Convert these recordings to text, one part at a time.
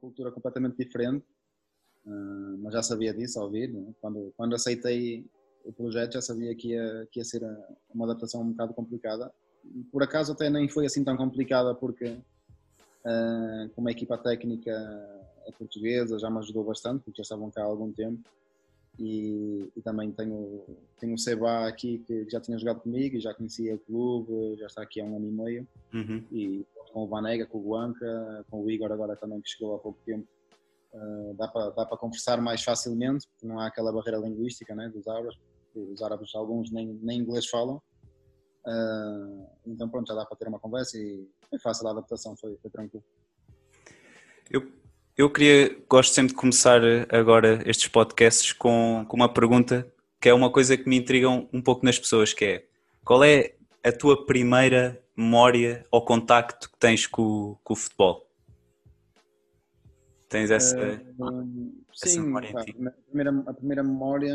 cultura completamente diferente, uh, mas já sabia disso ao ouvir. Né? Quando, quando aceitei o projeto já sabia que ia, que ia ser uma adaptação um bocado complicada. Por acaso até nem foi assim tão complicada porque uh, como a equipa técnica é portuguesa já me ajudou bastante porque já estavam cá há algum tempo e, e, também tenho, tenho o Seba aqui que já tinha jogado comigo e já conhecia o clube, já está aqui há um ano e meio. Uhum. E com o Vanega, com o Guanca, com o Igor agora também que chegou há pouco tempo, uh, dá para dá para conversar mais facilmente, porque não há aquela barreira linguística né, dos árabes, os árabes alguns nem, nem inglês falam. Uh, então pronto, já dá para ter uma conversa e foi fácil a adaptação, foi, foi tranquilo. Eu eu queria, gosto sempre de começar agora estes podcasts com, com uma pergunta que é uma coisa que me intriga um, um pouco nas pessoas, que é qual é a tua primeira memória ou contacto que tens com, com o futebol? Tens essa, uh, essa sim, memória pá, a, primeira, a primeira memória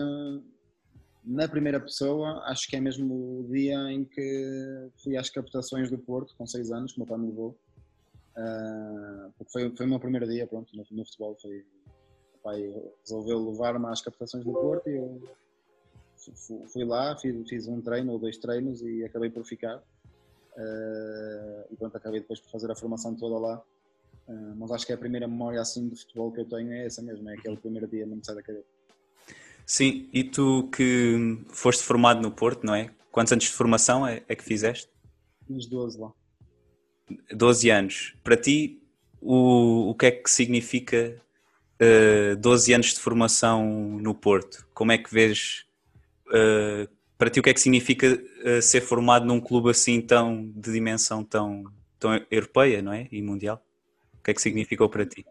na primeira pessoa, acho que é mesmo o dia em que fui às captações do Porto, com 6 anos, que o meu pai me levou. Uh, porque foi, foi o meu primeiro dia pronto, no, no futebol. Foi, o pai resolveu levar-me às captações do Porto e eu fui lá, fiz, fiz, um treino ou dois treinos e acabei por ficar. Uh, e pronto, acabei depois por fazer a formação toda lá. Uh, mas acho que a primeira memória assim de futebol que eu tenho é essa mesmo, é aquele primeiro dia, não me sai da cabeça. Sim, e tu que foste formado no Porto, não é? Quantos anos de formação é, é que fizeste? Uns 12 lá. 12 anos. Para ti, o, o que é que significa uh, eh, 12 anos de formação no Porto? Como é que vês, uh, para ti, o que é que significa uh, ser formado num clube assim tão, de dimensão tão, tão europeia, não é? E mundial? O que é que significou para ti?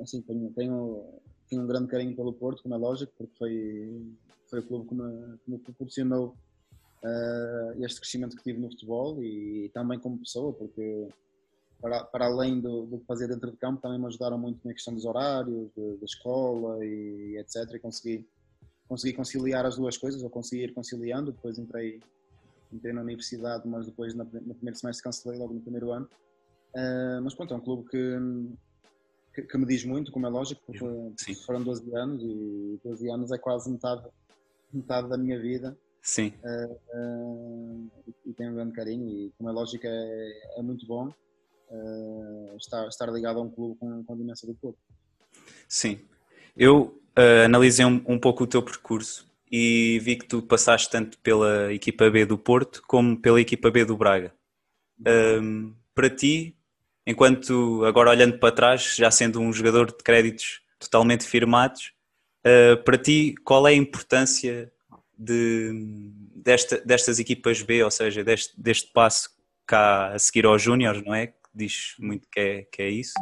Assim, tenho, tenho, tenho um grande carinho pelo Porto, como é lógico, porque foi, foi o clube que me, que me proporcionou uh, este crescimento que tive no futebol e, também como pessoa, porque para, para além do, do que fazer dentro de campo, também me ajudaram muito na questão dos horários, da escola e etc. E consegui, consegui conciliar as duas coisas, ou consegui ir conciliando. Depois entrei, entrei na universidade, mas depois no primeiro semestre cancelei logo no primeiro ano. Uh, mas pronto, é um clube que, que, que, me diz muito, como é lógico, porque Sim. foram 12 anos e 12 anos é quase metade, metade da minha vida. Sim. Uh, uh, e tenho um grande carinho e, como é lógico, é, é muito bom estar, estar ligado a um clube com, com a dimensão do clube. Sim. Eu analisei um, um pouco o teu percurso e vi que tu passaste tanto pela equipa B do Porto como pela equipa B do Braga. Um, para ti, enquanto agora olhando para trás, já sendo um jogador de créditos totalmente firmados, uh, para ti qual é a importância de, desta, destas equipas B, ou seja, deste, deste passo cá a seguir aos Júniores, não é? Diz muito que é, que é isso.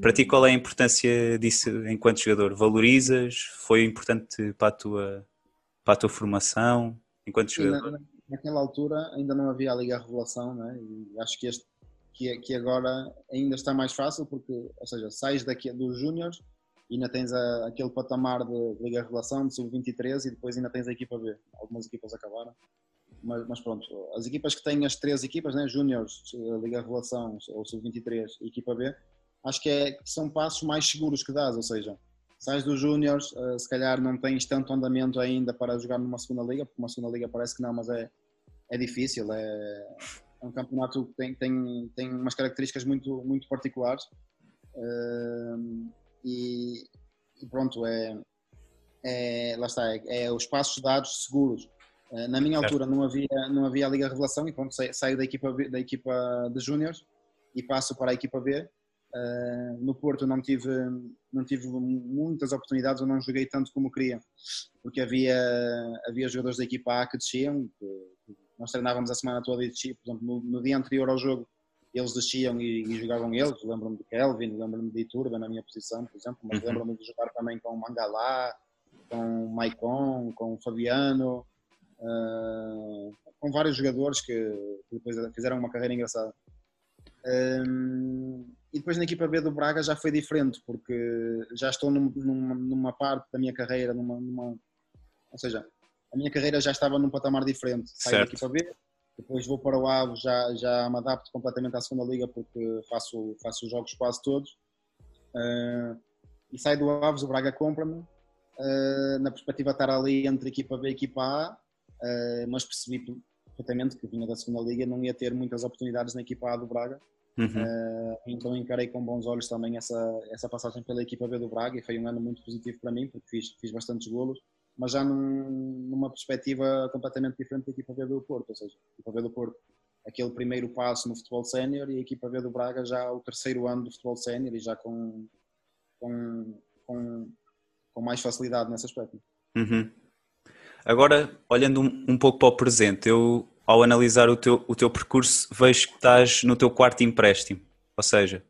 Para ti, qual é a importância disso enquanto jogador? Valorizas? Foi importante para a tua, para a tua formação enquanto jogador? Na, naquela altura ainda não havia a Liga Revelação, não é? E acho que, este, que, que agora ainda está mais fácil, porque, ou seja, sais daqui dos Júniores e ainda tens a, aquele patamar de Liga Revelação, de Sub-23 e depois ainda tens a equipa B. Algumas equipas acabaram. Mas, mas pronto, as equipas que têm as três equipas, né, Júniores, Liga Revelação ou Sub-23 e equipa B, acho que, é, que são passos mais seguros que dás, ou seja, sais dos Júniores, uh, se calhar não tens tanto andamento ainda para jogar numa segunda liga, porque uma segunda liga parece que não, mas é, é difícil, é, é um campeonato que tem, tem, tem umas características muito, muito particulares. Uh, e, e pronto, é, é, lá está, é, é os passos dados seguros. Eh, na minha altura não havia, não havia a Liga Revelação e pronto, saio da equipa, da equipa de Júniors e passo para a equipa B. Uh, no Porto não tive, não tive muitas oportunidades, eu não joguei tanto como queria, porque havia, havia jogadores da equipa A que desciam, que, nós treinávamos a semana toda e desciam, por exemplo, no, no dia anterior ao jogo eles desciam e, e jogavam eles. Lembro-me de Kelvin, lembro-me de Iturba na minha posição, por exemplo, mas uhum. lembro-me de jogar também com Mangalá, com Maicon, com Fabiano, uh, com vários jogadores que, que, depois fizeram uma carreira engraçada. Um, e depois na equipa B do Braga já foi diferente, porque já estou num, numa, numa, parte da minha carreira, numa, numa, ou seja, a minha carreira já estava num patamar diferente. Saí da equipa B, depois vou para o Aves, já, já me adapto completamente à segunda liga porque faço, faço os jogos quase todos. Uh, e sai do Aves, o Braga compra-me, uh, na perspectiva de estar ali entre equipa B e equipa A, mas percebi perfeitamente que vinha da segunda liga não ia ter muitas oportunidades na equipa A do Braga. Uhum. então encarei com bons olhos também essa, essa passagem pela equipa B do Braga e foi um ano muito positivo para mim porque fiz, fiz bastantes golos mas já num, numa perspectiva completamente diferente da equipa B do Porto, ou seja, a equipa B do Porto aquele primeiro passo no futebol sénior e a equipa B do Braga já o terceiro ano do futebol sénior e já com, com, com, com, mais facilidade nesse aspecto. Uhum. Agora, olhando um, um, pouco para o presente, eu ao analisar o teu, o teu percurso vejo que estás no teu quarto empréstimo, ou seja,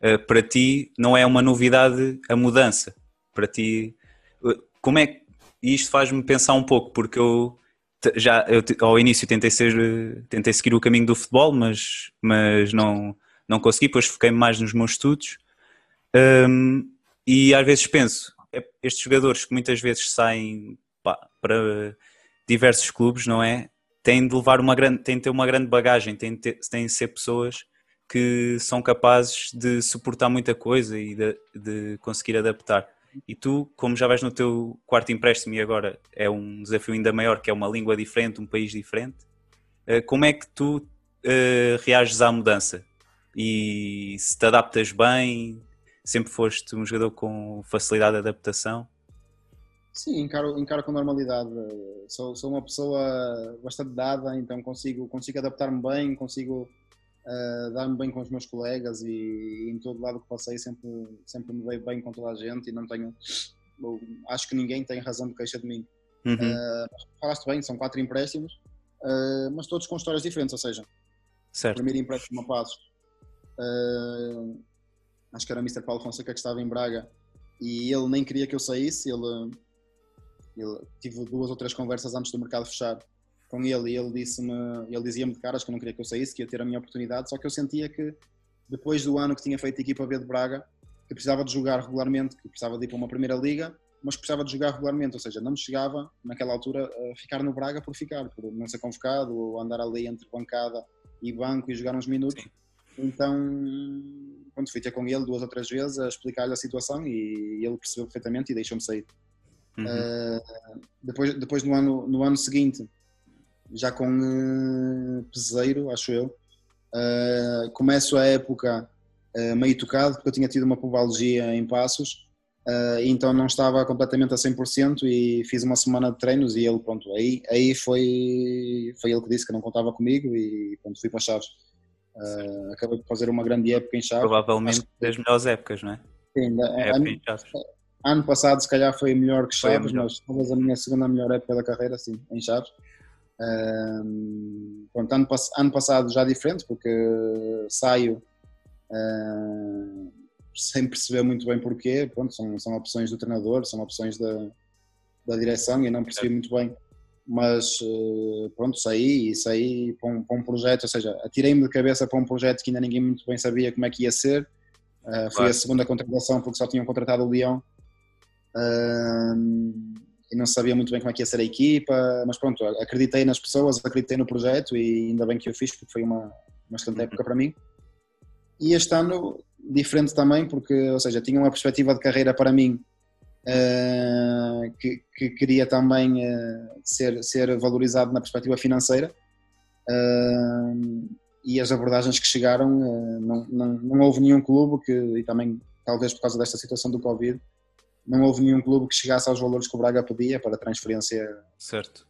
eh, para ti não é uma novidade a mudança, para ti, eh, como é que, e isto faz-me pensar um pouco, porque eu já eu, ao início tentei ser tentei seguir o caminho do futebol mas mas não não consegui depois foquei mais nos meus estudos. Um, e às vezes penso é, estes jogadores que muitas vezes saem para diversos clubes não é têm de levar uma grande têm de ter uma grande bagagem têm de, ter, têm de ser pessoas que são capazes de suportar muita coisa e de, de conseguir adaptar e tu, como já vais no teu quarto empréstimo e agora é um desafio ainda maior, que é uma língua diferente, um país diferente, eh, como é que tu uh, reages à mudança? E se te adaptas bem, sempre foste um jogador com facilidade de adaptação? Sim, encaro, encaro com normalidade. Sou, sou uma pessoa bastante dada, então consigo, consigo adaptar-me bem, consigo uh, dar-me bem com os meus colegas e, e, em todo lado que passei sempre, sempre me dei bem com toda a gente e não tenho, acho que ninguém tem razão de queixa de mim. Uhum. Uh, falaste bem, são quatro empréstimos, uh, mas todos com histórias diferentes, ou seja, certo. o primeiro empréstimo a Passos, uh, acho que era o Mr. Paulo Fonseca que estava em Braga e ele nem queria que eu saísse, ele, ele tive duas ou três conversas antes do mercado fechar com ele e ele disse-me, ele dizia-me de caras que não queria que eu saísse, que ia ter a minha oportunidade, só que eu sentia que depois do ano que tinha feito a equipa B de Braga, que precisava de jogar regularmente, que precisava de ir para uma primeira liga, mas que precisava de jogar regularmente, ou seja, não me chegava naquela altura a ficar no Braga por ficar, por não ser convocado ou andar ali entre bancada e banco e jogar uns minutos. Sim. Então, quando fui ter com ele duas ou três vezes a explicar-lhe a situação e ele percebeu perfeitamente e deixou-me sair. Uhum. Uh, depois, depois no ano, no ano seguinte, já com uh, peseiro, acho eu. Uh, começo a época uh, meio tocado, porque eu tinha tido uma pubalgia em passos, então não estava completamente a 100% e fiz uma semana de treinos e ele, pronto, aí, aí foi, foi ele que disse que não contava comigo e pronto, fui para Chaves. Acabei de fazer uma grande época em Chaves. Provavelmente das melhores épocas, não é? Sim, é, ano, ano passado se calhar foi melhor que Chaves, mas talvez a minha segunda melhor época da carreira, sim, em Chaves. Um, pronto, ano, ano, passado já diferente, porque saio uh, sem perceber muito bem porquê. Pronto, são, são opções do treinador, são opções da, da direção e não percebi muito bem. Mas uh, pronto, saí e saí para um, para um projeto, ou seja, atirei-me de cabeça para um projeto que ainda ninguém muito bem sabia como é que ia ser. Uh, foi a segunda contratação porque só tinham contratado o Leão. E não sabia muito bem como é que ia ser a equipa, mas pronto, acreditei nas pessoas, acreditei no projeto e ainda bem que eu fiz, porque foi uma, uma excelente uhum. época para mim. E este ano, diferente também, porque, ou seja, tinha uma perspectiva de carreira para mim uh, que, que, queria também uh, ser, ser valorizado na perspectiva financeira. Uh, e as abordagens que chegaram, não, não, não houve nenhum clube que, e também talvez por causa desta situação do Covid, não houve nenhum clube que chegasse aos valores que o Braga pedia para transferência. Certo.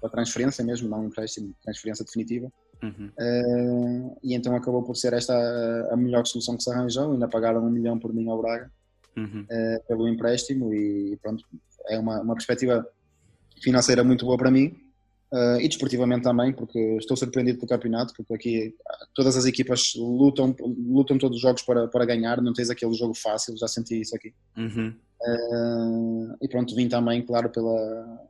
Para transferência mesmo, não empréstimo, transferência definitiva. Uhum. Uh, e então acabou por ser esta a, a, melhor solução que se arranjou. Ainda pagaram um milhão por mim ao Braga uhum. uh, pelo empréstimo. E pronto, é uma, uma perspectiva financeira muito boa para mim. Uh, e desportivamente também, porque estou surpreendido pelo campeonato, porque aqui todas as equipas lutam, lutam todos os jogos para, para ganhar, não tens aquele jogo fácil, já senti isso aqui. Uhum. Uh, e pronto, vim também, claro, pela,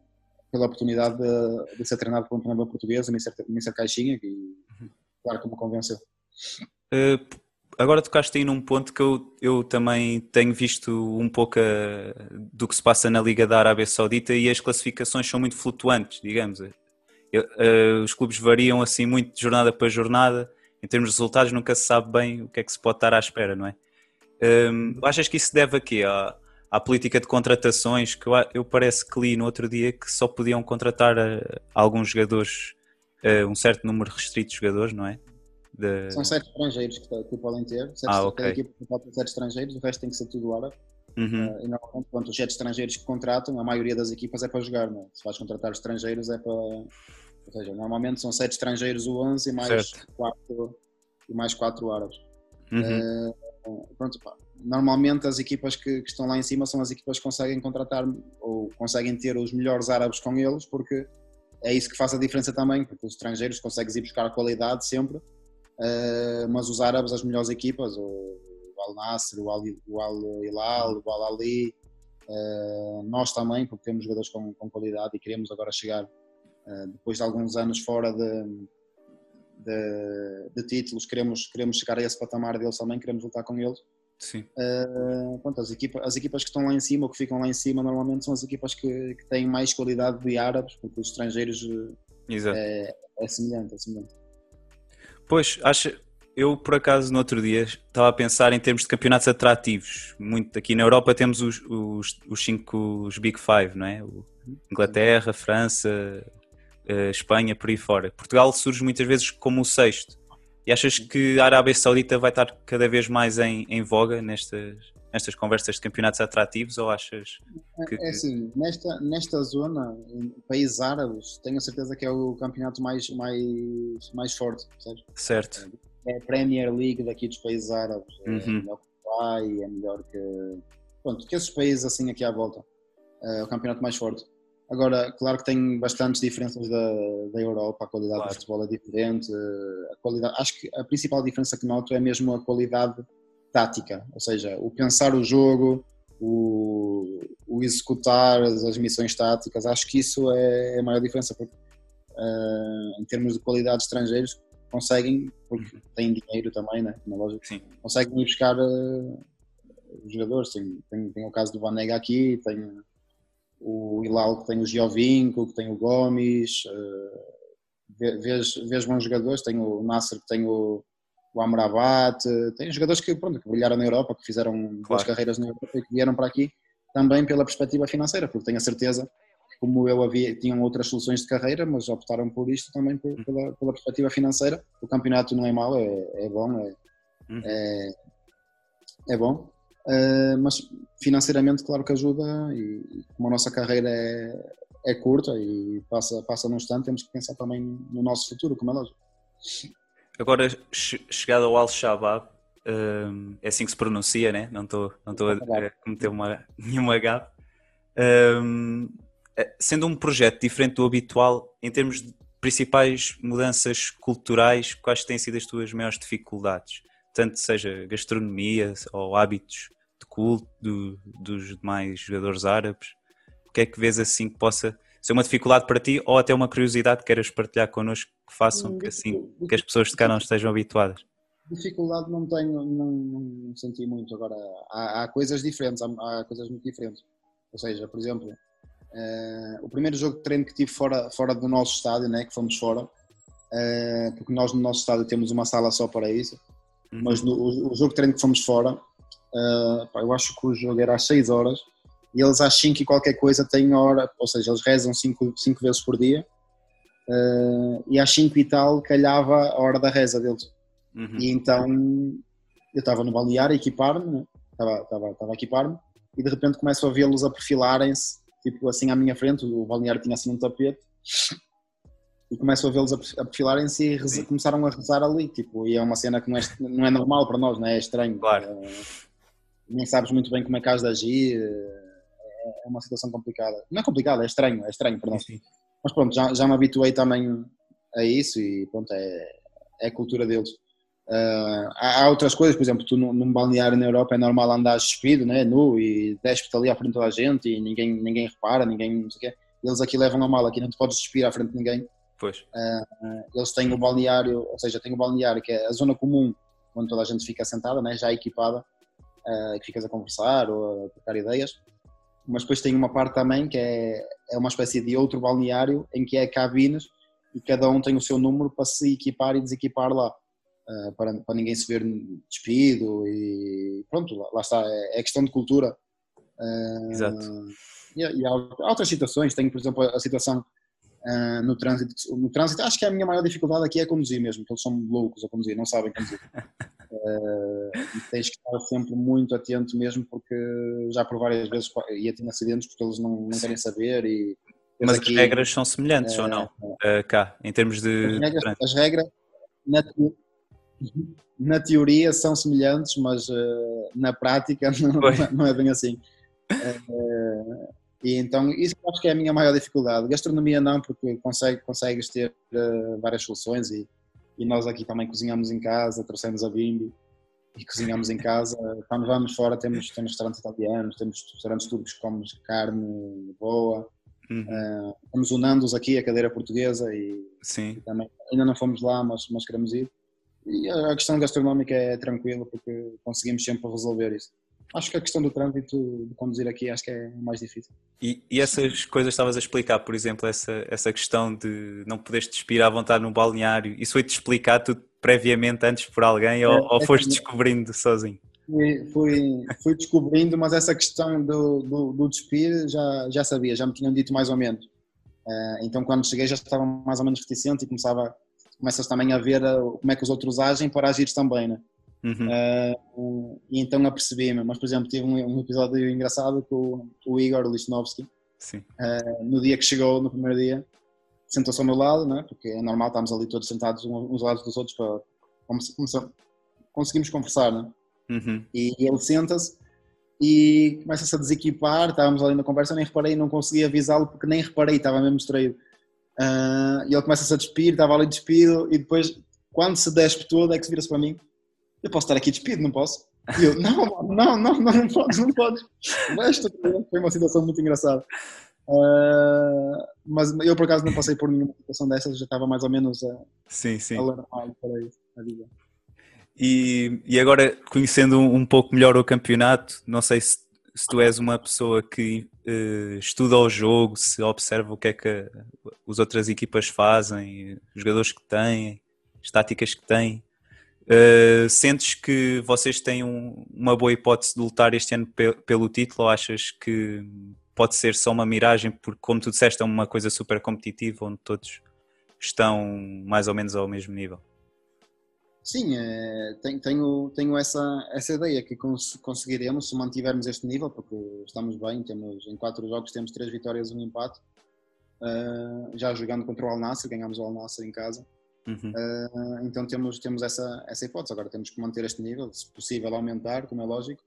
pela oportunidade de, de ser treinado por um treinador português, o Mr. Caixinha, que uhum. claro que me convenceu. Uh, agora tocaste aí num ponto que eu, eu também tenho visto um pouco a, do que se passa na Liga da Arábia Saudita e as classificações são muito flutuantes, digamos. Uh, os clubes variam assim muito de jornada para jornada, em termos de resultados nunca se sabe bem o que é que se pode estar à espera, não é? Um, achas que isso deve a quê? À, à política de contratações, que eu, eu, parece que li no outro dia que só podiam contratar a, a alguns jogadores, a um certo número restrito de jogadores, não é? De... São sete estrangeiros que, que podem ter, sete, ah, okay. equipa pode sete estrangeiros, o resto tem que ser tudo árabe. Uhum. Uh, e normalmente, pronto, os sete estrangeiros que contratam, a maioria das equipas é para jogar, não é? Se vais contratar estrangeiros é para. Ou seja, normalmente são sete estrangeiros o 11 e mais quatro, e mais quatro árabes. Uhum. Uh, pronto, pá. Normalmente as equipas que, que, estão lá em cima são as equipas que conseguem contratar ou conseguem ter os melhores árabes com eles, porque é isso que faz a diferença também, porque os estrangeiros conseguem ir buscar a qualidade sempre, uh, mas os árabes, as melhores equipas, o Al Nasser, o Al, o Al Hilal, o Al Ali, uh, nós também, porque temos jogadores com, com qualidade e queremos agora chegar, depois de alguns anos fora de, de, de, títulos, queremos, queremos chegar a esse patamar deles também, queremos lutar com eles. Sim. Uh, pronto, as, equipa, as equipas que estão lá em cima ou que ficam lá em cima normalmente são as equipas que, que têm mais qualidade de árabes, porque os estrangeiros é, é, semelhante, é semelhante. Pois, acho, eu por acaso no outro dia estava a pensar em termos de campeonatos atrativos. Muito aqui na Europa temos os, os, os cinco, os Big Five, não é? Inglaterra, França, uh, Espanha, por aí fora. Portugal surge muitas vezes como o sexto. E achas que a Arábia Saudita vai estar cada vez mais em, em voga nestas, nestas conversas de campeonatos atrativos ou achas que... É assim, nesta, nesta zona, países árabes, tenho a certeza que é o campeonato mais, mais, mais forte, percebes? Certo. É a Premier League daqui dos países árabes, é uhum. é melhor que o Dubai, é melhor que... Pronto, que esses países assim aqui à volta. É o campeonato mais forte. Agora, claro que tem bastantes diferenças da, da Europa, a qualidade claro. do futebol é diferente, a qualidade, acho que a principal diferença que noto é mesmo a qualidade tática, ou seja, o pensar o jogo, o, o executar as, missões táticas, acho que isso é, é a maior diferença, porque uh, em termos de qualidade de estrangeiros conseguem, porque uhum. têm dinheiro também, né, na loja, Sim. conseguem ir buscar uh, jogadores, tem, tem, tem, o caso do Vanega aqui, tem o Hilal que tem o Giovinco, que tem o Gomes, uh, vês, vês bons jogadores, tem o Nasser que tem o, o Amrabat, tem jogadores que, pronto, que brilharam na Europa, que fizeram claro. boas carreiras na Europa e que vieram para aqui também pela perspectiva financeira, porque tenho a certeza como eu havia, tinham outras soluções de carreira, mas optaram por isto também por, pela, pela, perspectiva financeira. O campeonato não é mau, é, é bom, é, uhum. é, é, bom. Uh, mas financeiramente, claro que ajuda, e como a nossa carreira é, é curta e passa, passa num instante, temos que pensar também no nosso futuro, como é lógico. Agora, chegado ao Al-Shabaab, um, é assim que se pronuncia, né? não estou não estou a, cometer uma, nenhuma gafe. Um, sendo um projeto diferente do habitual, em termos de principais mudanças culturais, quais têm sido as tuas maiores dificuldades? Tanto seja gastronomia ou hábitos culto do, dos demais jogadores árabes? O que é que vês assim que possa ser uma dificuldade para ti ou até uma curiosidade que queiras partilhar connosco que façam hum, que assim que as pessoas de cá não estejam habituadas? Dificuldade não tenho, não, não senti muito. Agora, há, há coisas diferentes, há, há, coisas muito diferentes. Ou seja, por exemplo, uh, o primeiro jogo de treino que tive fora, fora do nosso estádio, né, que fomos fora, uh, porque nós no nosso estádio temos uma sala só para isso, uhum. mas no, o, o, jogo de treino que fomos fora, Uh, pá, eu acho que o jogo era às 6 horas e eles às 5 e qualquer coisa têm hora, ou seja, eles rezam 5 vezes por dia uh, e às 5 e tal calhava a hora da reza deles. Uhum. E então eu estava no balneário a equipar-me, né? estava, a equipar-me e de repente começo a vê-los a perfilarem-se, tipo assim à minha frente, o balneário tinha assim um tapete e começo a vê-los a perfilarem-se e reza, começaram a rezar ali, tipo, e é uma cena que não é, não é normal para nós, não é? é estranho. Claro. Uh, nem sabes muito bem como é que has de agir, é, é uma situação complicada. Não é complicada, é estranho, é estranho para nós. Mas pronto, já, já me habituei também a isso e pronto, é, é a cultura deles. Uh, há, há, outras coisas, por exemplo, tu num, num balneário na Europa é normal andar despido, né, nu e despe-te ali à frente da gente e ninguém, ninguém repara, ninguém não sei o quê. Eles aqui levam a mal, aqui não te podes despir à frente de ninguém. Pois. Uh, eles têm o balneário, ou seja, têm o balneário que é a zona comum onde toda a gente fica sentada, né, já equipada, uh, que ficas a conversar ou a trocar ideias. Mas depois tem uma parte também que é, é uma espécie de outro balneário em que é cabines e cada um tem o seu número para se equipar e desequipar lá. uh, para, para ninguém se ver despido e pronto, lá, lá está, é, é, questão de cultura. Uh, Exato. E, e, há outras situações, tenho por exemplo a situação uh, no trânsito, no trânsito, acho que a minha maior dificuldade aqui é conduzir mesmo, porque eles são loucos a conduzir, não sabem conduzir. e tens que estar sempre muito atento mesmo, porque já por várias vezes ia ter acidentes porque eles não, não querem saber e mas aqui, as regras são semelhantes ou não? Uh, cá, em termos de. As regras, as regras na, na, teoria são semelhantes, mas uh, na prática não, não, é bem assim. Uh, e então, isso acho que é a minha maior dificuldade. Gastronomia não, porque consegue, consegues ter várias soluções e, e nós aqui também cozinhamos em casa, trouxemos a bimbi e cozinhamos em casa. Quando vamos fora temos, temos restaurantes italianos, temos restaurantes turcos que comemos carne boa. Uhum. Uh, estamos unando-os aqui, a cadeira portuguesa, e. E também, ainda não fomos lá, mas, mas queremos ir. E a questão gastronómica é tranquila porque conseguimos sempre resolver isso. Acho que a questão do trânsito de conduzir aqui acho que é mais difícil. E, e essas coisas estavas a explicar, por exemplo, essa, essa questão de não poderes despir à vontade no balneário, isso foi-te explicado tudo previamente antes por alguém é, ou, ou é foste descobrindo sozinho? Fui, fui, descobrindo, mas essa questão do, do, do, despir já, já sabia, já me tinham dito mais ou menos. Uh, então quando cheguei já estava mais ou menos reticente e começava, começas também a ver uh, como é que os outros agem para agir também, né? Uhum. Uh, e então apercebi-me, mas por exemplo tive um, um episódio engraçado com o, Igor Lichnowsky, no dia que chegou, no primeiro dia, sentou-se ao meu lado, né? porque é normal, estamos ali todos sentados uns lados dos outros para conseguimos conversar, né? Uhum. E ele senta-se e começa-se a desequipar. Estávamos ali na conversa, nem reparei, não consegui avisá-lo porque nem reparei, estava mesmo distraído. Uh, e ele começa-se a despir, estava ali despido. E depois, quando se despe todo, é que se vira-se para mim: Eu posso estar aqui despido, não posso? E eu: Não, não, não, não, não podes, não podes. Foi uma situação muito engraçada. Uh, mas eu por acaso não passei por nenhuma situação dessas, já estava mais ou menos a, sim, sim. alarmado para isso. A e, e agora, conhecendo um, pouco melhor o campeonato, não sei se, se tu és uma pessoa que uh, estuda o jogo, se observa o que é que as outras equipas fazem, os jogadores que têm, as táticas que têm. Uh, sentes que vocês têm um, uma boa hipótese de lutar este ano pe pelo título ou achas que pode ser só uma miragem porque, como tu disseste, é uma coisa super competitiva onde todos estão mais ou menos ao mesmo nível? Sim, é, tenho, tenho, essa, essa ideia que cons conseguiremos se mantivermos este nível, porque estamos bem, temos em quatro jogos temos três vitórias e um empate. Uh, já jogando contra o Al Nassr, ganhamos o Al Nassr em casa. Uhum. Uh, então temos, temos essa, essa hipótese. Agora temos que manter este nível, se possível aumentar, como é lógico.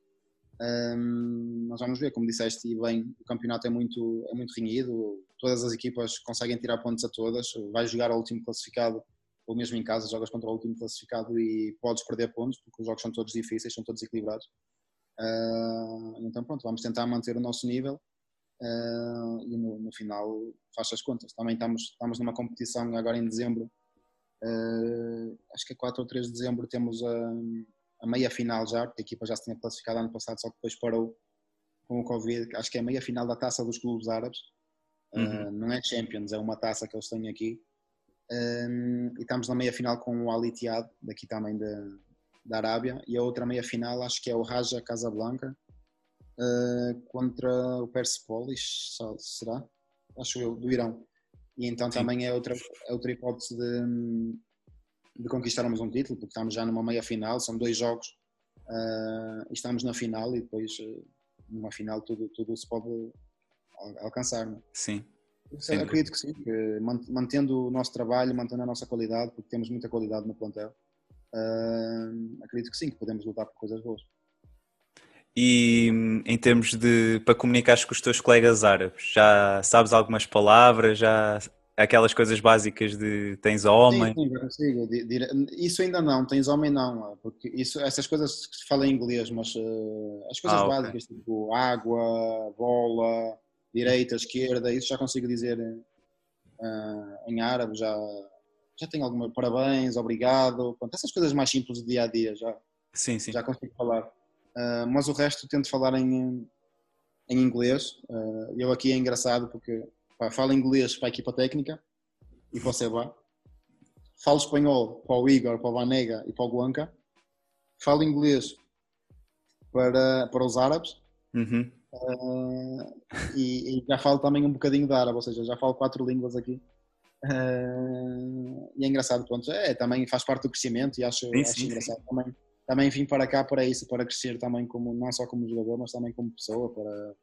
Um, mas vamos ver, como disseste bem, o campeonato é muito, é muito renhido, todas as equipas conseguem tirar pontos a todas, vai jogar ao último classificado ou mesmo em casa jogas contra o último classificado e podes perder pontos, porque os jogos são todos difíceis, são todos equilibrados. Uh, então pronto, vamos tentar manter o nosso nível uh, e no, no, final faz as contas. Também estamos, estamos numa competição agora em dezembro, acho que é 4 ou 3 de dezembro temos a, a meia final já, porque a equipa já se tinha classificado ano passado, só que depois parou com o Covid, acho que é a meia final da taça dos clubes árabes. Uhum. não é Champions, é uma taça que eles têm aqui um, e estamos na meia final com o Al Ittihad, daqui também da, da Arábia, e a outra meia final acho que é o Raja Casablanca uh, contra o Persepolis, será? Acho eu, do Irão. E então Sim. também é outra, é outra hipótese de, de conquistarmos um título, porque estamos já numa meia final, são dois jogos uh, e estamos na final e depois uh, numa final tudo, tudo se pode alcançar. Não? É? Sim. Sim. Acredito que sim, que mantendo o nosso trabalho, mantendo a nossa qualidade, porque temos muita qualidade no plantel, uh, acredito que sim, que podemos lutar por coisas boas. E em termos de para comunicares com os teus colegas árabes, já sabes algumas palavras, já aquelas coisas básicas de tens homem? Sim, sim, consigo. Isso ainda não, tens homem não, porque isso, essas coisas que se fala em inglês, mas uh, as coisas ah, básicas, okay. tipo água, bola, direita, esquerda, isso já consigo dizer uh, em árabe, já, já tenho alguma parabéns, obrigado, pronto, essas coisas mais simples do dia a dia já, sim, sim. já consigo falar. Uh, mas o resto tento falar em, em inglês. Uh, eu aqui é engraçado porque pá, falo inglês para a equipa técnica e para o Seba. falo espanhol para o Igor, para o Vanega e para o Guanca, falo inglês para, para os árabes Uhum. uh, e, e, já falo também um bocadinho de árabe, ou seja, já falo quatro línguas aqui. Uh, e é engraçado, pronto, é, também faz parte do crescimento e acho, sim, acho sim, engraçado. Sim. Também, também vim para cá para isso, para crescer também, como, não só como jogador, mas também como pessoa, para,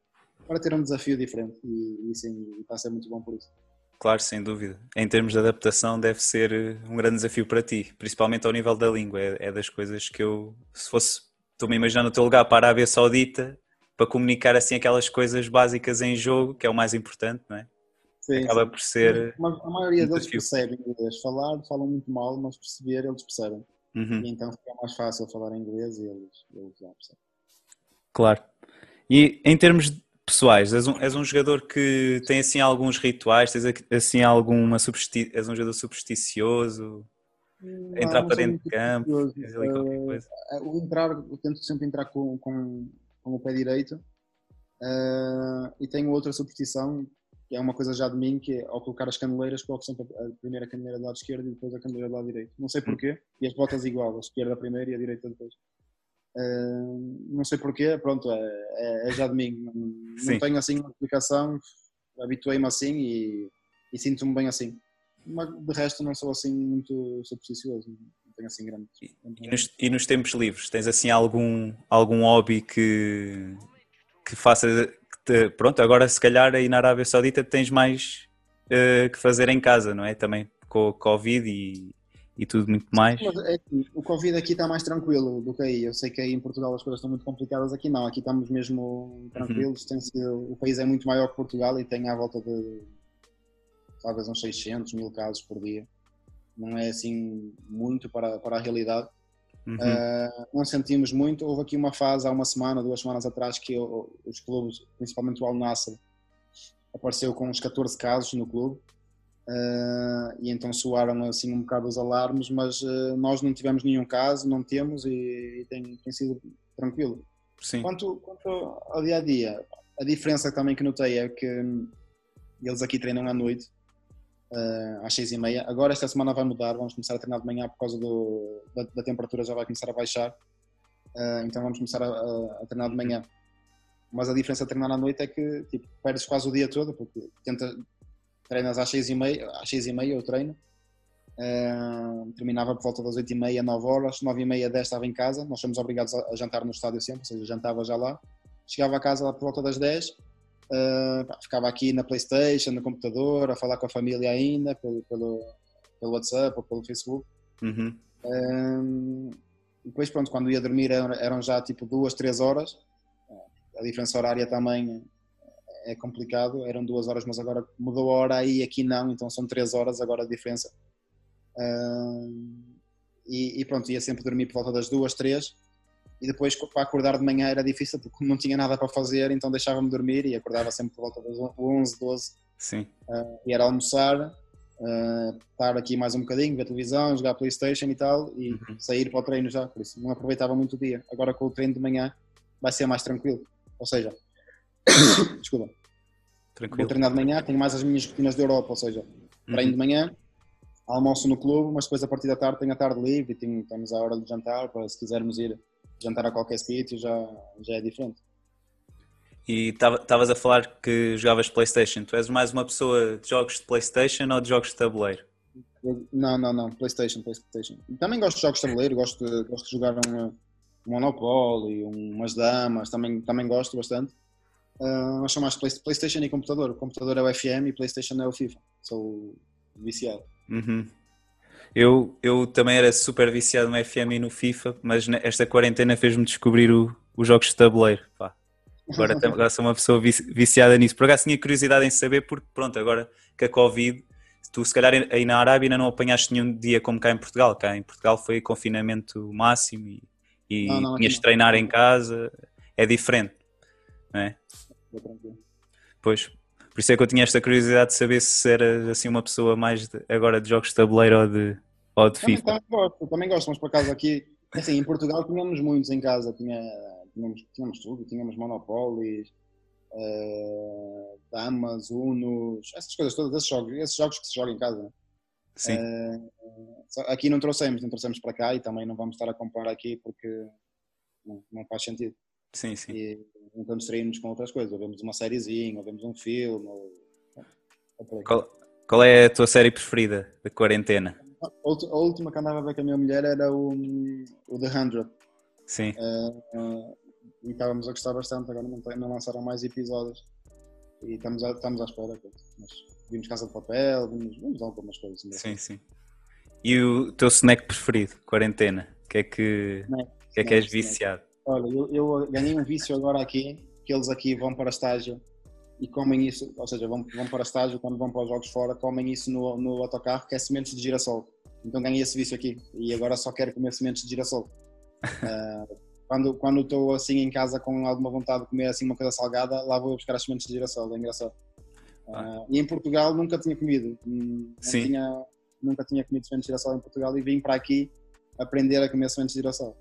para ter um desafio diferente e, e sim, está a ser muito bom por isso. Claro, sem dúvida. Em termos de adaptação, deve ser eh, um grande desafio para ti, principalmente ao nível da língua. É, é das coisas que eu, se fosse, estou-me imaginando o teu lugar para a Arábia Saudita, para comunicar assim aquelas coisas básicas em jogo, que é o mais importante, não é? Sim, Acaba sim. por ser. Mas a maioria um deles percebem inglês. Falar, falam muito mal, mas perceber, eles percebem. Uhum, E então fica mais fácil falar inglês e eles, eles já percebem. claro. E em termos pessoais, és um, és um jogador que tem assim alguns rituais, tens assim alguma supersti és um jogador supersticioso, entrar Não, para sou dentro de campo, ali qualquer coisa. Eh, o entrar, eu tento sempre entrar com, com, com o pé direito eh, e tenho outra superstição é uma coisa já de mim, que é ao colocar as caneleiras, coloco sempre a primeira caneleira do lado esquerdo e depois a caneleira do lado direito. Não sei porquê, e as botas igual, a esquerda primeiro e a direita depois. Eh, não sei porquê, pronto, é, é- é já de mim. Não, não tenho assim uma explicação, habituei-me assim e, e sinto-me bem assim. Mas de resto não sou assim muito supersticioso, não tenho assim grande. E nos, e nos tempos livres, tens assim algum, algum hobby que, que faça. Te- pronto, agora se calhar aí na Arábia Saudita tens mais eh, que fazer em casa, não é? Também com o Covid e, e tudo muito mais. É o Covid aqui está mais tranquilo do que aí. Eu sei que aí em Portugal as coisas estão muito complicadas, aqui não. Aqui estamos mesmo tranquilos. Tem sido, o país é muito maior que Portugal e tem à volta de talvez uns 600 mil casos por dia. Não é assim muito para, para a realidade. Uhum. Uh, não sentimos muito. Houve aqui uma fase há uma semana, duas semanas atrás, que eu- os clubes, principalmente o Al Nassr, apareceu com uns 14 casos no clube. Uh, e então soaram assim um bocado os alarmes, mas uh, nós não tivemos nenhum caso, não temos e, e tem, tem sido tranquilo. Sim. Quanto, quanto ao dia a dia, a diferença também que notei é que hum, eles aqui treinam à noite, uh, às seis e meia. Agora esta semana vai mudar, vamos começar a treinar de manhã por causa do, da, da temperatura já vai começar a baixar. Uh, então vamos começar a, a- a treinar de manhã. Mas a diferença de treinar à noite é que tipo, perdes quase o dia todo, porque tenta, treinas às seis e meia, às seis e meia eu treino. Uh, terminava por volta das 8 e meia, 9 horas, 9 e meia, 10 estava em casa, nós somos obrigados a, a jantar no estádio sempre, ou seja, jantava já lá. Chegava a casa por volta das 10, uh, pá, ficava aqui na Playstation, no computador, a falar com a família ainda, pelo, pelo, pelo WhatsApp ou pelo Facebook. Uhum. Um, e depois, pronto, quando ia dormir eram, eram já tipo duas, três horas. A diferença horária também é complicado, eram duas horas, mas agora mudou a hora aí, aqui não, então são três horas agora a diferença. Um, e, e pronto, ia sempre dormir por volta das duas, três. E depois para acordar de manhã era difícil porque não tinha nada para fazer, então deixava-me dormir e acordava sempre por volta das 11, 12 Sim. uh, e era almoçar, uh, estar aqui mais um bocadinho, ver televisão, jogar Playstation e tal, e Uhum. sair para o treino já, por isso não aproveitava muito o dia. Agora com o treino de manhã vai ser mais tranquilo. Ou seja, desculpa, vou Tranquilo. treinar de manhã, tenho mais as minhas rotinas da Europa, ou seja, treino de Uhum. manhã, almoço no clube, mas depois a partir da tarde tenho a tarde livre e tenho, temos a hora de jantar, para se quisermos ir jantar a qualquer sítio já, já é diferente. E estavas a falar que jogavas Playstation. Tu és mais uma pessoa de jogos de Playstation ou de jogos de tabuleiro? Não, não, não, Playstation, Playstation. Também gosto de jogos de tabuleiro, gosto de, gosto de jogar um, um Monopoly, umas damas, também, também gosto bastante. Ah, mas sou mais Play- Playstation e computador. O computador é o FM e Playstation é o FIFA. Sou viciado. Uhum. Eu, eu também era super viciado no FM e no FIFA, mas esta quarentena fez-me descobrir o- os jogos de tabuleiro. Pá. Agora, agora sou uma pessoa vici- viciada nisso. Por acaso tinha curiosidade em saber, porque pronto, agora que a Covid, tu se calhar aí na Arábia ainda não apanhaste nenhum dia como cá em Portugal. Cá em Portugal foi confinamento máximo e, e Não, não, tinhas de treinar em casa. É diferente, não é? Pois, por isso é que eu tinha esta curiosidade de saber se era assim uma pessoa mais de- agora de jogos de tabuleiro ou de, ou de Também, FIFA. também gosto, também gosto, mas por acaso aqui, assim, em Portugal tínhamos muitos em casa. Tinha, tínhamos, tínhamos tudo, tínhamos Monopoly, damas, unos, essas coisas todas, esses jogos, esses jogos que se jogam em casa. né? Sim. Uh, aqui não trouxemos, não trouxemos para cá e também não vamos estar a comprar aqui porque não, não faz sentido. Sim, sim. E então distraímos com outras coisas, ou vemos uma sériezinha, ou vemos um filme. Ou... Qual, qual é a tua série preferida da quarentena? A última que andava a ver com a minha mulher era o, o The Hundred. Sim. Uh, uh, e estávamos a gostar bastante, agora não, não lançaram mais episódios. E estamos, a, estamos à espera. Mas vimos Casa de Papel, vimos, vimos algumas coisas. Sim, sim. E o teu snack preferido, quarentena? O que é que, snack, que, é, que és viciado? Olha, eu, eu, ganhei um vício agora aqui, que eles aqui vão para estágio e comem isso, ou seja, vão, vão para estágio quando vão para os jogos fora, comem isso no, no autocarro, que é sementes de girassol. Então ganhei esse vício aqui e agora só quero comer sementes de girassol. Uh, quando quando estou assim em casa com alguma vontade de comer assim uma coisa salgada, lá vou buscar as sementes de girassol, é engraçado. Uh, e em Portugal nunca tinha comido, Sim. Tinha, nunca tinha comido sementes de girassol em Portugal e vim para aqui aprender a comer sementes de girassol.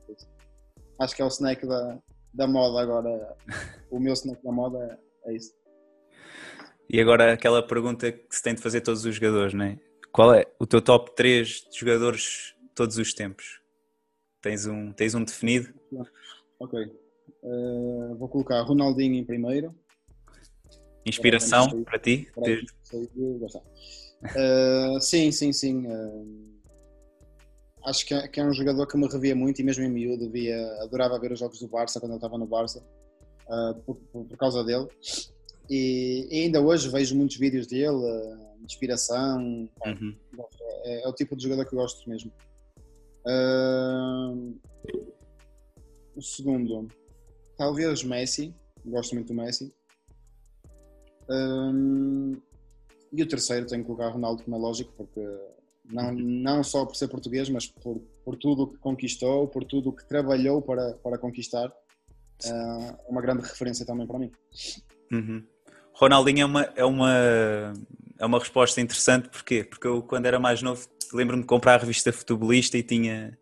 Acho que é o snack da, da moda agora. O meu snack da moda é, é isso. E agora aquela pergunta que se tem de fazer todos os jogadores, não é? Qual é o teu top 3 de jogadores todos os tempos? Tens um, tens um definido? Ok. Uh, vou colocar Ronaldinho em primeiro. Inspiração para, para ti? Para uh, sim, sim, sim. Uh, acho que é, que é, um jogador que me revia muito e mesmo em miúdo via, adorava ver os jogos do Barça quando ele estava no Barça por, por, por, causa dele. E, e, ainda hoje vejo muitos vídeos dele, inspiração. Uhum. É, é, o tipo de jogador que eu gosto mesmo. Uh, o segundo, talvez Messi. Gosto muito do Messi. Uh, e o terceiro tenho que colocar Ronaldo, como é lógico, porque não, não só por ser português, mas por, por tudo o que conquistou, por tudo o que trabalhou para, para conquistar. Uh, uma grande referência também para mim. Uhum. Ronaldinho é uma, é uma é uma resposta interessante, porquê? Porque eu, quando era mais novo, lembro-me de comprar a revista Futebolista e tinha,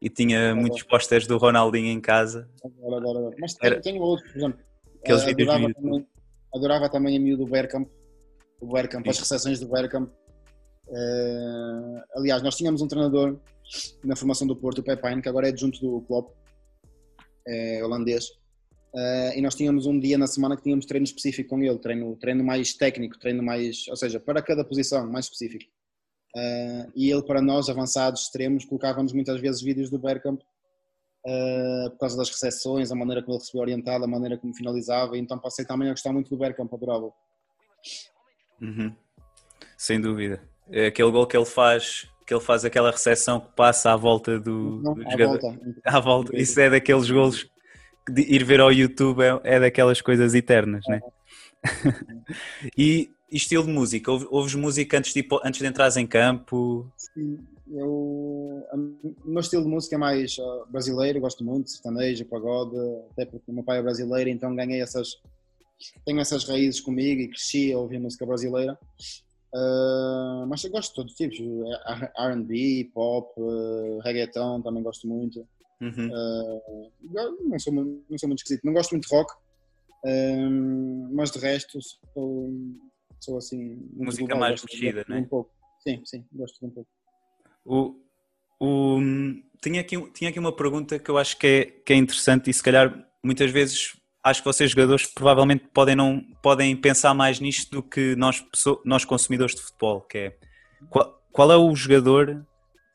e tinha muitos posters do Ronaldinho em casa. Agora, agora, agora. Mas tenho, tenho outro, por exemplo. Aqueles vídeos adorava, também, adorava também a miúdo do Bergkamp, o Bergkamp, as recepções do Bergkamp. Uh, aliás, nós tínhamos um treinador na formação do Porto, o Pepine, que agora é adjunto do Klopp, é holandês Uh, e nós tínhamos um dia na semana que tínhamos treino específico com ele, treino, treino mais técnico, treino mais, ou seja, para cada posição, mais específico. Uh, e ele, para nós, avançados, extremos, colocava-nos muitas vezes vídeos do Bergkamp uh, por causa das recepções, a maneira como ele recebeu orientado, a maneira como finalizava, então passei também a gostar muito do Bergkamp, adorava. Uhum. Sem dúvida. É aquele gol que ele faz, que ele faz aquela recepção que passa à volta do, Não, do à jogador. Volta. À volta. Isso é daqueles golos ir ver ao YouTube é, é daquelas coisas eternas, né? e, e estilo de música? Ouves música antes de, antes de entrares em campo? Sim, eu, o meu estilo de música é mais uh, brasileiro, gosto muito, sertanejo, pagode, até porque o meu pai é brasileiro, então ganhei essas, tenho essas raízes comigo e cresci a ouvir música brasileira. Uh, mas eu gosto de todos os tipos, R&B, pop, uh, reggaeton, também gosto muito. Uhum. Uh, não, sou, não sou muito esquisito. Não gosto muito de rock, uh, mas de resto sou, sou assim. Música global, mais mexida, né? Um pouco. Sim, sim, gosto de um pouco. O, o, tinha, aqui, tinha aqui uma pergunta que eu acho que é, que é interessante e se calhar muitas vezes acho que vocês jogadores provavelmente podem, não, podem pensar mais nisto do que nós, nós consumidores de futebol, que é qual, qual é o jogador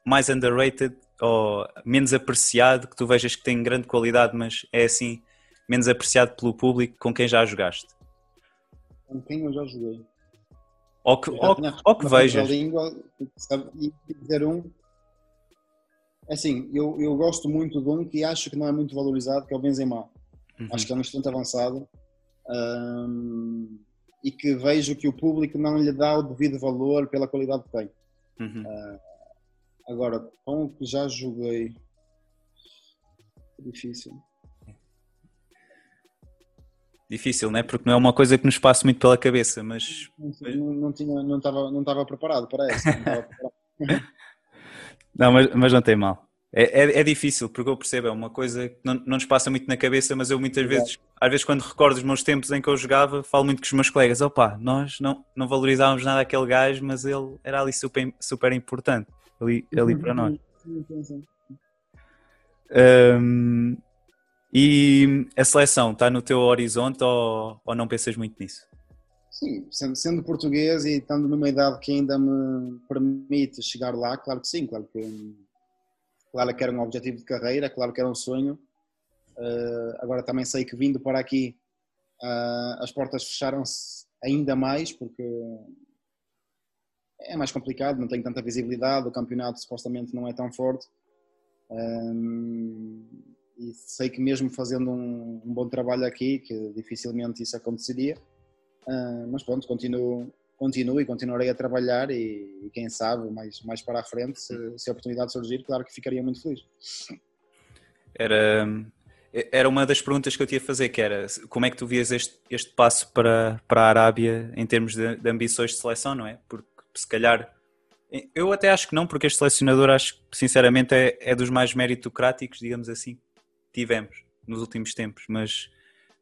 mais underrated ou menos apreciado, que tu vejas que tem grande qualidade, mas é assim, menos apreciado pelo público com quem já jogaste? Com quem eu já joguei. Ou que, ou, ou que vejas. Língua, sabe, e dizer um. É assim, eu, eu gosto muito de um que acho que não é muito valorizado, que é o Benzema. Uhum. Acho que é um excelente avançado. Um, e que vejo que o público não lhe dá o devido valor pela qualidade que tem. Uhum. Uh, Agora, com o que já joguei. Difícil. Difícil, né? Porque não é uma coisa que nos passa muito pela cabeça, mas. Não, não, tinha, não, estava, não estava preparado para isso. Não, não, mas, mas não tem mal. É, é, é, difícil, porque eu percebo, é uma coisa que não, não nos passa muito na cabeça, mas eu muitas vezes às vezes quando recordo os meus tempos em que eu jogava, falo muito com os meus colegas, opá, nós não, não valorizávamos nada aquele gajo, mas ele era ali super, super importante, ali, ali para nós. Um, e a seleção está no teu horizonte ou, ou não pensas muito nisso? Sim, sendo, sendo, português e estando numa idade que ainda me permite chegar lá, claro que sim, claro que, claro que era um objetivo de carreira, claro que era um sonho. Uh, agora também sei que vindo para aqui uh, as portas fecharam-se ainda mais porque é mais complicado, não tem tanta visibilidade, o campeonato supostamente não é tão forte. Um, e sei que mesmo fazendo um, um, bom trabalho aqui, que dificilmente isso aconteceria, uh, mas pronto, continuo, continuo e continuarei a trabalhar e, e, quem sabe mais, mais para a frente, se, se a oportunidade surgir, claro que ficaria muito feliz. Era, era uma das perguntas que eu tinha a fazer, que era como é que tu vias este, este passo para, para a Arábia em termos de, de ambições de seleção, não é? Porque se calhar eu até acho que não, porque este selecionador acho que sinceramente é, é dos mais meritocráticos, digamos assim, tivemos nos últimos tempos, mas,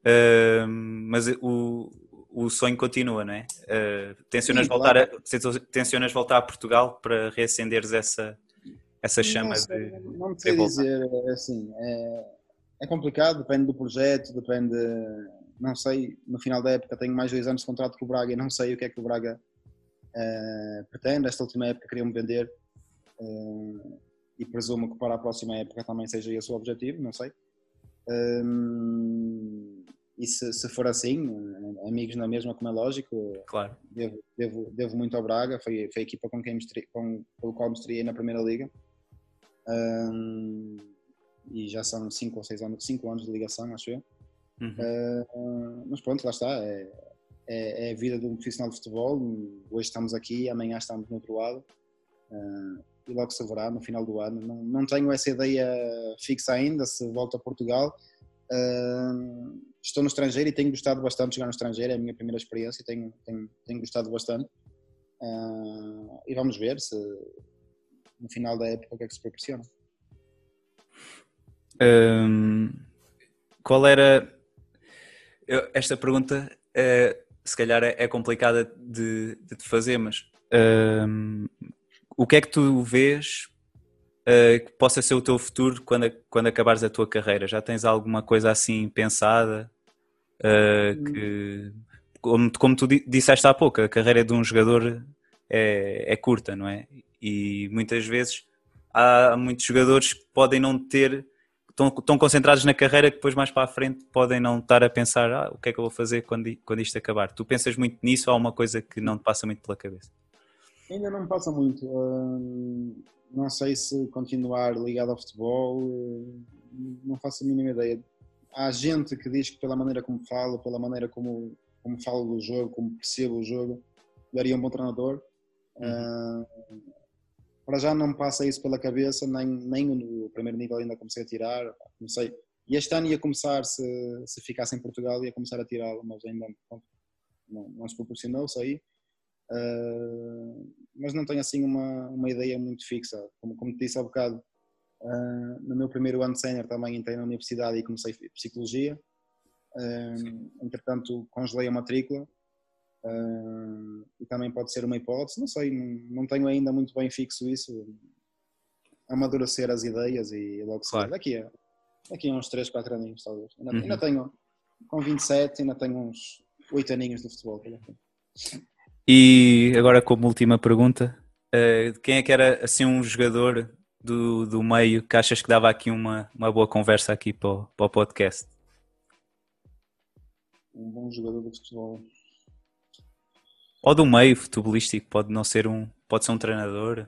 uh, mas o, o sonho continua, não é? Uh, tencionas, Sim, voltar a, tencionas voltar a Portugal para reacenderes essa, essa chama não sei, de. Não me sei dizer, assim, é, é complicado, depende do projeto, depende. Não sei, no final da época tenho mais dois anos de contrato com o Braga e não sei o que é que o Braga uh, pretende. Esta última época queriam-me vender uh, e presumo que para a próxima época também seja esse o objetivo, não sei. Um, e se, se, for assim, amigos na mesma, como é lógico, claro. devo, devo, devo muito ao Braga, foi, foi a equipa com quem me com, pelo qual me estreiei na Primeira Liga. Um, e já são 5 ou 6 anos, cinco anos de ligação, acho eu. Uhum. Uh, mas pronto, lá está. É, é, é, a vida de um profissional de futebol. Hoje estamos aqui, amanhã estamos no outro lado. Uh, e logo se verá no final do ano. Não, não tenho essa ideia fixa ainda se volto a Portugal. Uh, estou no estrangeiro e tenho gostado bastante de jogar no estrangeiro, é a minha primeira experiência, tenho, tenho, tenho gostado bastante. Uh, e vamos ver se no final da época o que é que se proporciona. Um, qual era. Eu, esta pergunta uh, se calhar é, é complicada de, de te fazer, mas um, o que é que tu vês uh, que possa ser o teu futuro quando, quando acabares a tua carreira? Já tens alguma coisa assim pensada? Uh, que, como, como tu disseste há pouco, a carreira de um jogador é, é curta, não é? E muitas vezes há muitos jogadores que podem não ter estão, estão concentrados na carreira que depois mais para a frente podem não estar a pensar ah, o que é que eu vou fazer quando, quando isto acabar. Tu pensas muito nisso ou há uma coisa que não te passa muito pela cabeça? Ainda não me passa muito. Uh, não sei se continuar ligado ao futebol, uh, não faço a mínima ideia. Há gente que diz que pela maneira como falo, pela maneira como, como falo do jogo, como percebo o jogo, daria um bom treinador. Uh, para já não me passa isso pela cabeça, nem, nem o primeiro nível ainda comecei a tirar, comecei. E este ano ia começar, se, se ficasse em Portugal, ia começar a tirá-lo, mas ainda não, não se proporcionou, saí. Uh, mas não tenho assim uma, uma ideia muito fixa. Como, como te disse há bocado, uh, no meu primeiro ano de sénior também entrei na universidade e comecei psicologia. Uh, entretanto, congelei a matrícula e também pode ser uma hipótese. Não sei, não, não, tenho ainda muito bem fixo isso. Amadurecer as ideias e logo claro. daqui a, daqui a uns 3, 4 aninhos, talvez. Ainda, uhum. ainda tenho, com 27, ainda tenho uns 8 aninhos de futebol. E agora como última pergunta, uh, quem é que era assim um jogador do, do meio que achas que dava aqui uma, uma boa conversa aqui para o, para o podcast? Um bom jogador de futebol. Ou do meio futebolístico, pode não ser um, pode ser um treinador.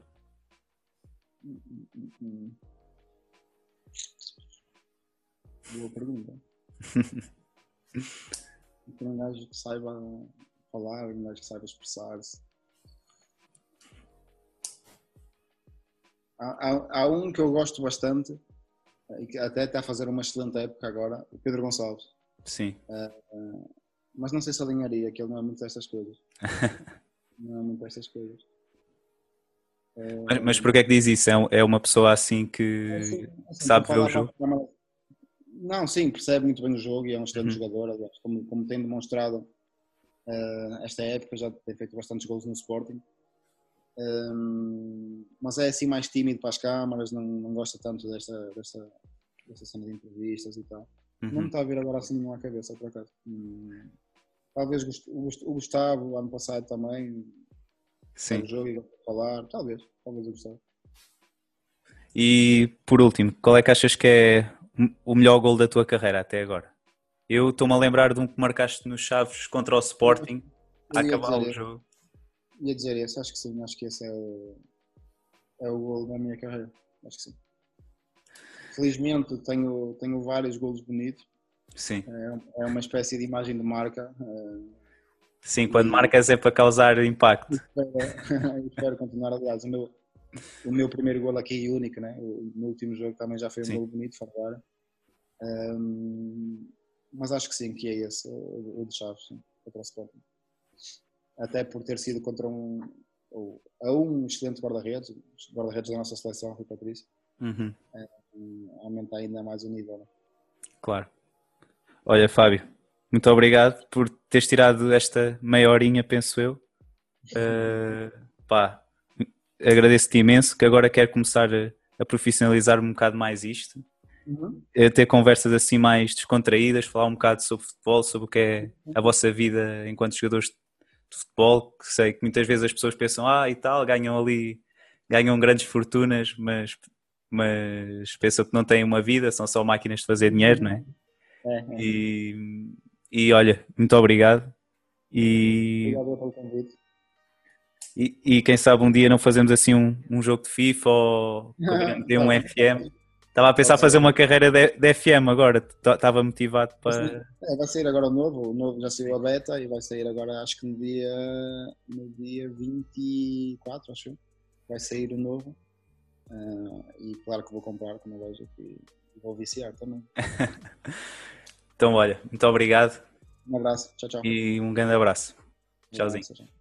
Boa pergunta. um gajo que saiba falar, um gajo que saiba expressar-se. Há, há, há, um que eu gosto bastante e que até está a fazer uma excelente época agora, o Pedro Gonçalves. Sim. Uh, uh, mas não sei se alinharia, que ele não é muito destas coisas. não é muito destas coisas. É... Mas, mas porquê é que diz isso? É, é uma pessoa assim que é assim, assim, sabe ver o jogo? Não, sim, percebe muito bem o jogo e é um excelente uhum. jogador, como, como tem demonstrado uh, esta época, já tem feito bastantes gols no Sporting. Um, mas é assim mais tímido para as câmaras, não, não gosta tanto desta, desta, desta cena de entrevistas e tal. Uhum. Não me está a vir agora assim nenhuma à cabeça, por acaso. Hum, talvez o Gustavo, ano passado também, Sim. jogo e falar, talvez, talvez o Gustavo. E por último, qual é que achas que é o melhor gol da tua carreira até agora? Eu estou-me a lembrar de um que marcaste nos Chaves contra o Sporting a acabar o jogo. Ia dizer esse, acho que sim, acho que esse é o, é o gol da minha carreira. Acho que sim. Felizmente tenho, tenho vários golos bonitos. Sim. É, é uma espécie de imagem de marca. É, sim, quando marcas é para causar impacto. Espero, espero continuar, aliás, o meu, o meu primeiro gol aqui único, né? O, no último jogo também já foi um sim. gol bonito, fora um, mas acho que sim, que é esse, o, o de Chaves, sim, contra o Sporting até por ter sido contra um, ou, a um excelente guarda-redes, guarda-redes da nossa seleção, Rui Patrício, uhum. é, aumenta ainda mais o nível. Né? Claro. Olha, Fábio, muito obrigado por teres tirado esta meia horinha, penso eu. Uh, pá, agradeço-te imenso, que agora quero começar a, a profissionalizar um bocado mais isto. Uhum. ter conversas assim mais descontraídas, falar um bocado sobre futebol, sobre o que é a vossa vida enquanto jogadores de futebol, que sei que muitas vezes as pessoas pensam, ah, e tal, ganham ali, ganham grandes fortunas, mas, mas pensam que não têm uma vida, são só máquinas de fazer dinheiro, não é? É, é. E, e olha, muito obrigado. E, obrigado pelo convite. E, e, quem sabe um dia não fazemos assim um, um jogo de FIFA ou ter um FM. Estava a pensar fazer uma carreira de, de FM agora, estava motivado para. É, vai sair agora o novo, o novo já saiu a beta e vai sair agora, acho que no dia, no dia 24, acho vai sair o novo. Uh, e claro que vou comprar, como vejo, e vou viciar também. então, olha, muito obrigado. Um abraço, tchau, tchau. E um grande abraço. Tchauzinho.